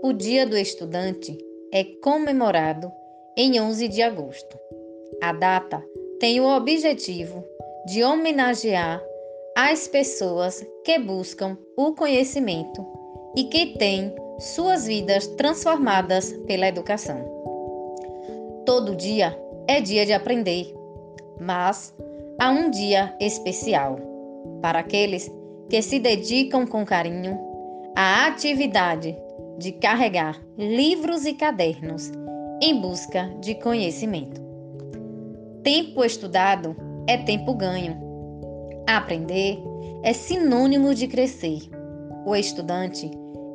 O Dia do Estudante é comemorado em 11 de agosto. A data tem o objetivo de homenagear as pessoas que buscam o conhecimento e que têm suas vidas transformadas pela educação. Todo dia é dia de aprender, mas há um dia especial para aqueles que se dedicam com carinho à atividade de carregar livros e cadernos em busca de conhecimento. Tempo estudado é tempo ganho. Aprender é sinônimo de crescer. O estudante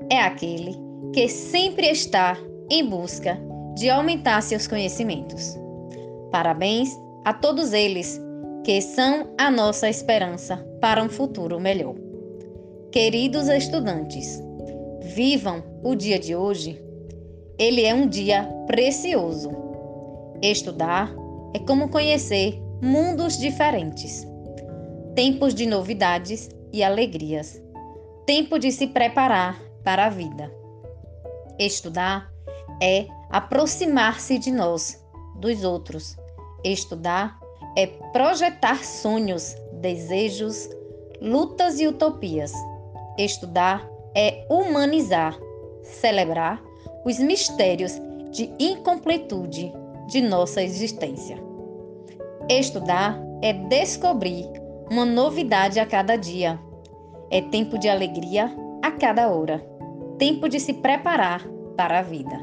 é aquele que sempre está em busca de aumentar seus conhecimentos. Parabéns a todos eles que são a nossa esperança para um futuro melhor. Queridos estudantes, Vivam o dia de hoje. Ele é um dia precioso. Estudar é como conhecer mundos diferentes. Tempos de novidades e alegrias. Tempo de se preparar para a vida. Estudar é aproximar-se de nós, dos outros. Estudar é projetar sonhos, desejos, lutas e utopias. Estudar é humanizar, celebrar os mistérios de incompletude de nossa existência. Estudar é descobrir uma novidade a cada dia. É tempo de alegria a cada hora. Tempo de se preparar para a vida.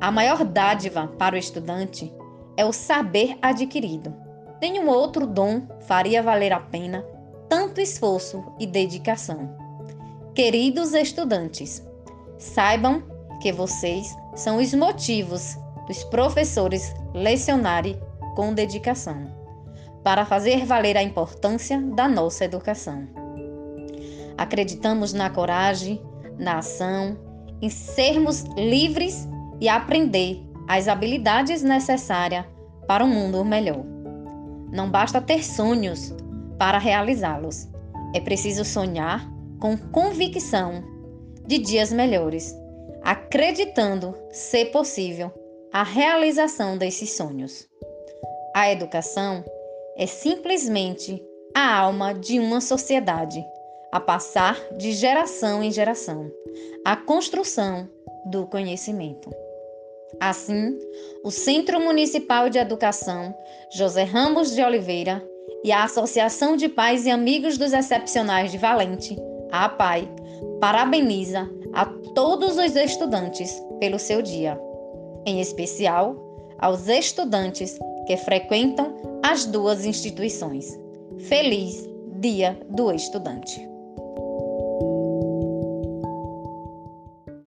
A maior dádiva para o estudante é o saber adquirido. Nenhum outro dom faria valer a pena tanto esforço e dedicação. Queridos estudantes, saibam que vocês são os motivos dos professores lecionarem com dedicação, para fazer valer a importância da nossa educação. Acreditamos na coragem, na ação, em sermos livres e aprender as habilidades necessárias para um mundo melhor. Não basta ter sonhos para realizá-los. É preciso sonhar com convicção de dias melhores, acreditando ser possível a realização desses sonhos. A educação é simplesmente a alma de uma sociedade, a passar de geração em geração, a construção do conhecimento. Assim, o Centro Municipal de Educação José Ramos de Oliveira e a Associação de Pais e Amigos dos Excepcionais de Valente a PAI parabeniza a todos os estudantes pelo seu dia, em especial aos estudantes que frequentam as duas instituições. Feliz Dia do Estudante!